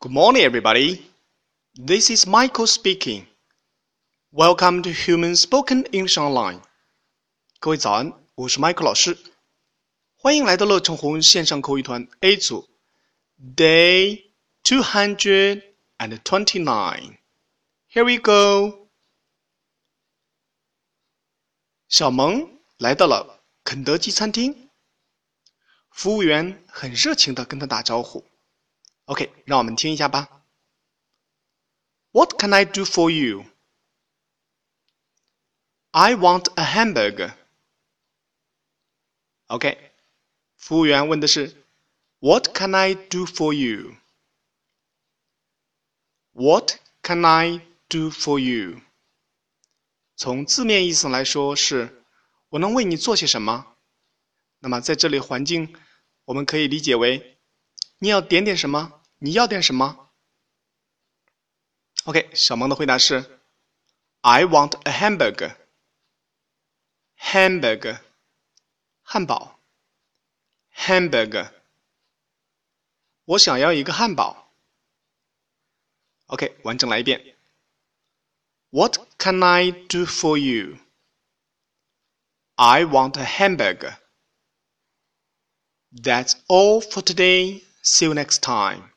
Good morning, everybody. This is Michael speaking. Welcome to Human Spoken English Online. 各位早安，我是 Michael 老师，欢迎来到乐成红线上口语团 A 组，Day two hundred and twenty-nine. Here we go. 小萌来到了肯德基餐厅，服务员很热情的跟他打招呼。 OK，让我们听一下吧。What can I do for you? I want a hamburger. OK，服务员问的是 What can I do for you? What can I do for you? 从字面意思来说是我能为你做些什么？那么在这里环境我们可以理解为你要点点什么？你要点什么？OK，小萌的回答是：I want a hamburger. Hamburger，汉堡。Hamburger，我想要一个汉堡。OK，完整来一遍。What can I do for you? I want a hamburger. That's all for today. See you next time.